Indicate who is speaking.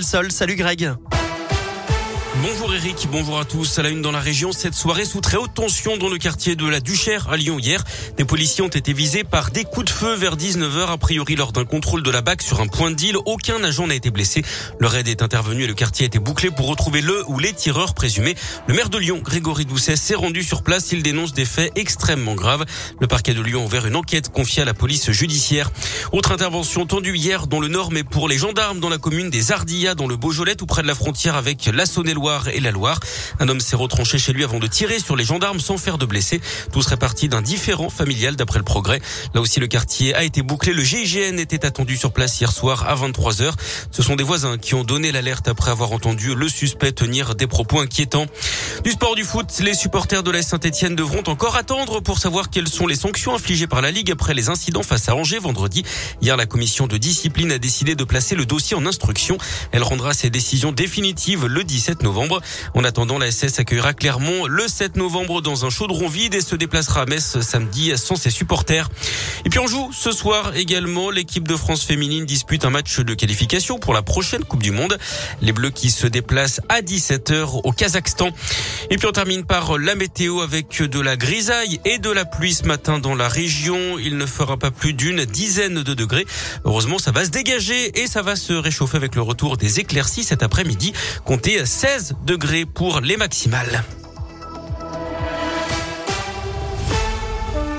Speaker 1: Salut Greg.
Speaker 2: Bonjour Eric, bonjour à tous. À la une dans la région, cette soirée sous très haute tension dans le quartier de la Duchère à Lyon hier. Des policiers ont été visés par des coups de feu vers 19h a priori lors d'un contrôle de la BAC sur un point de deal. Aucun agent n'a été blessé. Le raid est intervenu et le quartier a été bouclé pour retrouver le ou les tireurs présumés. Le maire de Lyon, Grégory Doucet, s'est rendu sur place. Il dénonce des faits extrêmement graves. Le parquet de Lyon a ouvert une enquête confiée à la police judiciaire. Autre intervention tendue hier dans le Nord, mais pour les gendarmes dans la commune des Ardillas, dans le Beaujolais, tout près de la frontière avec la Saône-et-Loire la Loire. Un homme s'est retranché chez lui avant de tirer sur les gendarmes sans faire de blessés. Tout serait parti d'un différent familial d'après le progrès. Là aussi, le quartier a été bouclé. Le GIGN était attendu sur place hier soir à 23 h Ce sont des voisins qui ont donné l'alerte après avoir entendu le suspect tenir des propos inquiétants. Du sport du foot, les supporters de la Saint-Etienne devront encore attendre pour savoir quelles sont les sanctions infligées par la Ligue après les incidents face à Angers vendredi. Hier, la commission de discipline a décidé de placer le dossier en instruction. Elle rendra ses décisions définitives le 17 novembre. En attendant, la SS accueillera Clermont le 7 novembre dans un chaudron vide et se déplacera à Metz samedi sans ses supporters. Et puis on joue ce soir également. L'équipe de France féminine dispute un match de qualification pour la prochaine Coupe du Monde. Les Bleus qui se déplacent à 17h au Kazakhstan. Et puis on termine par la météo avec de la grisaille et de la pluie ce matin dans la région. Il ne fera pas plus d'une dizaine de degrés. Heureusement, ça va se dégager et ça va se réchauffer avec le retour des éclaircies cet après-midi. Comptez 16 degrés pour les maximales.